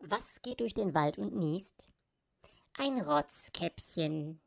Was geht durch den Wald und niest? Ein Rotzkäppchen.